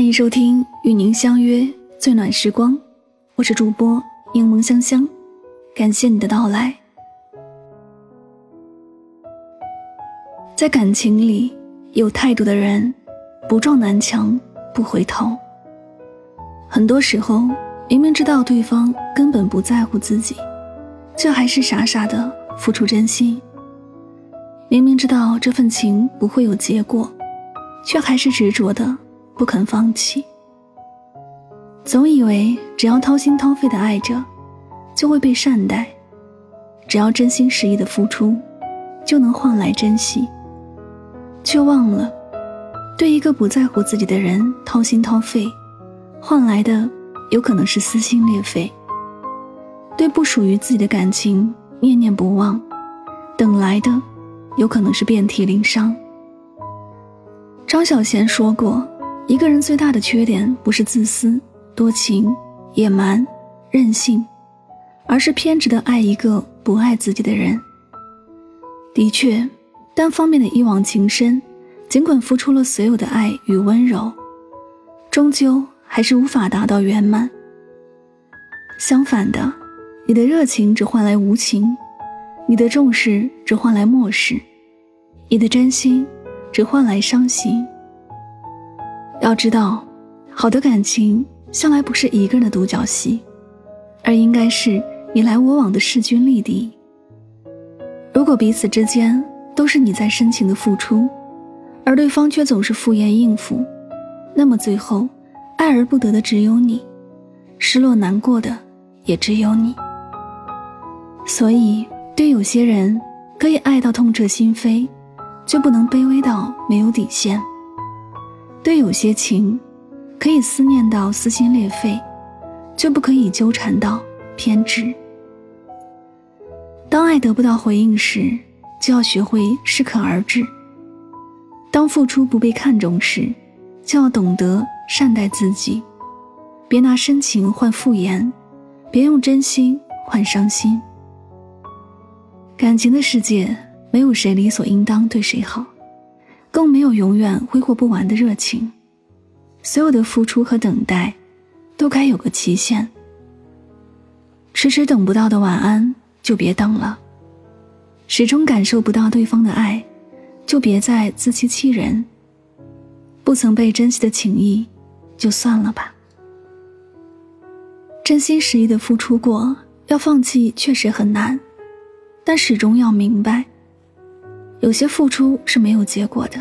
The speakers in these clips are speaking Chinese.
欢迎收听与您相约最暖时光，我是主播柠檬香香，感谢你的到来。在感情里，有态度的人不撞南墙不回头。很多时候，明明知道对方根本不在乎自己，却还是傻傻的付出真心；明明知道这份情不会有结果，却还是执着的。不肯放弃，总以为只要掏心掏肺的爱着，就会被善待；只要真心实意的付出，就能换来珍惜。却忘了，对一个不在乎自己的人掏心掏肺，换来的有可能是撕心裂肺；对不属于自己的感情念念不忘，等来的有可能是遍体鳞伤。张小娴说过。一个人最大的缺点不是自私、多情、野蛮、任性，而是偏执的爱一个不爱自己的人。的确，单方面的一往情深，尽管付出了所有的爱与温柔，终究还是无法达到圆满。相反的，你的热情只换来无情，你的重视只换来漠视，你的真心只换来伤心。要知道，好的感情向来不是一个人的独角戏，而应该是你来我往的势均力敌。如果彼此之间都是你在深情的付出，而对方却总是敷衍应付，那么最后爱而不得的只有你，失落难过的也只有你。所以，对有些人可以爱到痛彻心扉，却不能卑微到没有底线。对有些情，可以思念到撕心裂肺，却不可以纠缠到偏执。当爱得不到回应时，就要学会适可而止；当付出不被看重时，就要懂得善待自己。别拿深情换敷衍，别用真心换伤心。感情的世界，没有谁理所应当对谁好。更没有永远挥霍不完的热情，所有的付出和等待，都该有个期限。迟迟等不到的晚安，就别等了；始终感受不到对方的爱，就别再自欺欺人。不曾被珍惜的情谊，就算了吧。真心实意的付出过，要放弃确实很难，但始终要明白。有些付出是没有结果的，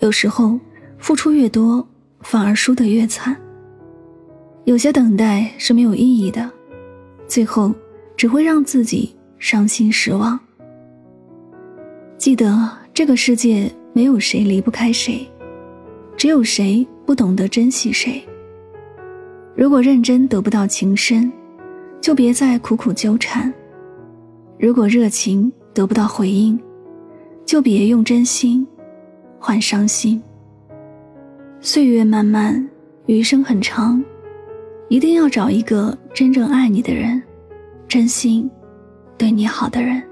有时候付出越多，反而输得越惨。有些等待是没有意义的，最后只会让自己伤心失望。记得这个世界没有谁离不开谁，只有谁不懂得珍惜谁。如果认真得不到情深，就别再苦苦纠缠；如果热情得不到回应，就别用真心换伤心。岁月漫漫，余生很长，一定要找一个真正爱你的人，真心对你好的人。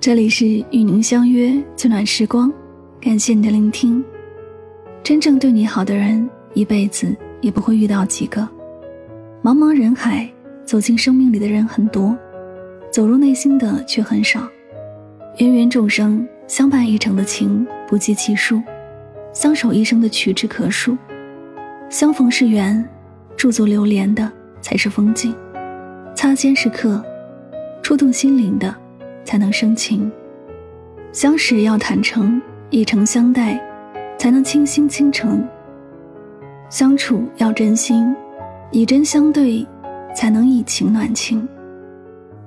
这里是与您相约最暖时光，感谢你的聆听。真正对你好的人，一辈子也不会遇到几个。茫茫人海，走进生命里的人很多。走入内心的却很少，芸芸众生相伴一程的情不计其数，相守一生的屈指可数。相逢是缘，驻足流连的才是风景；擦肩是客，触动心灵的才能生情。相识要坦诚，以诚相待，才能倾心倾城。相处要真心，以真相对，才能以情暖情。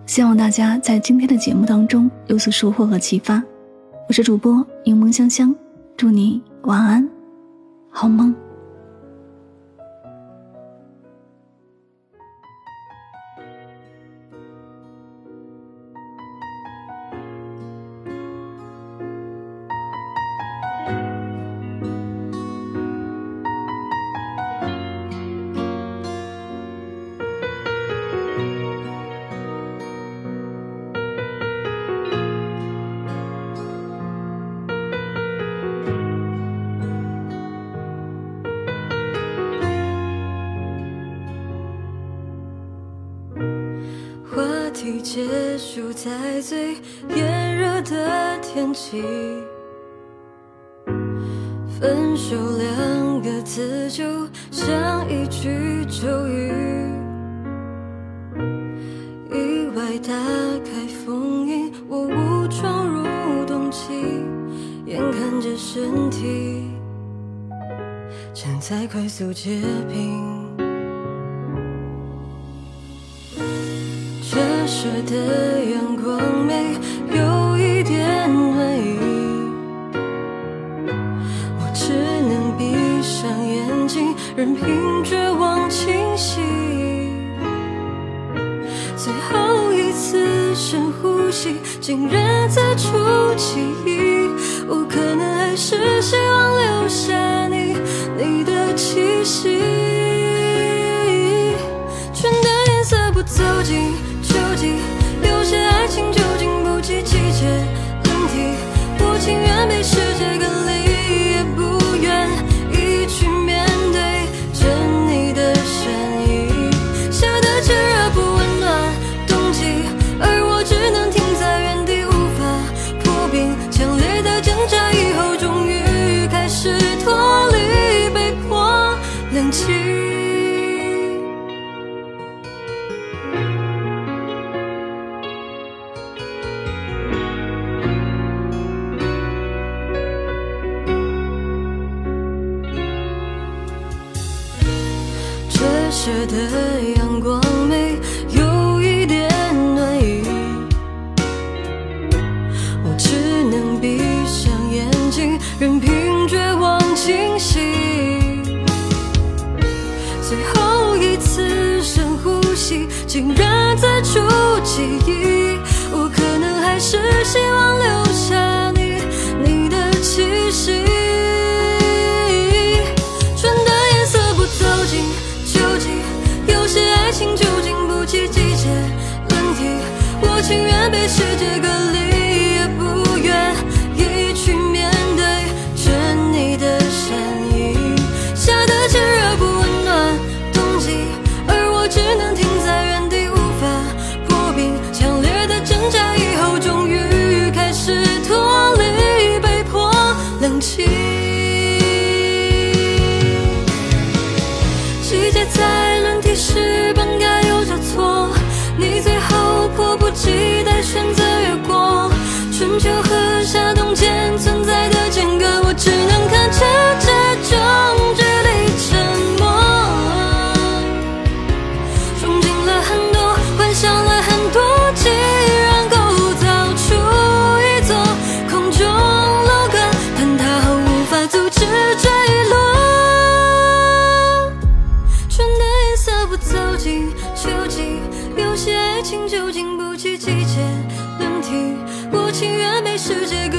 希望大家在今天的节目当中有所收获和启发。我是主播柠檬香香，祝你晚安，好梦。结束在最炎热的天气，分手两个字就像一句咒语，意外打开封印，我误闯入冬季，眼看着身体正在快速结冰。射的阳光没有一点暖意，我只能闭上眼睛，任凭绝望侵袭。最后一次深呼吸，竟然在出奇迹。我可能还是希望留下你，你的气息。春的颜色不走进近。有些爱情就经不起季节轮替，我情愿被世界隔离，也不愿意去面对着你的善意。夏的炙热不温暖冬季，而我只能停在原地，无法破冰。强烈的挣扎以后，终于开始脱离，被迫冷清。这的阳光没有一点暖意，我只能闭上眼睛，任凭绝望侵袭。最后一次深呼吸，竟然在触记忆比世界更春秋和夏冬间存在的间隔，我只能看着这种距离沉默。憧憬了很多，幻想了很多，既然构造出一座空中楼阁，坍塌后无法阻止坠落。春的颜色不走进秋季，有些爱情就经不起季节。轮替情愿被世界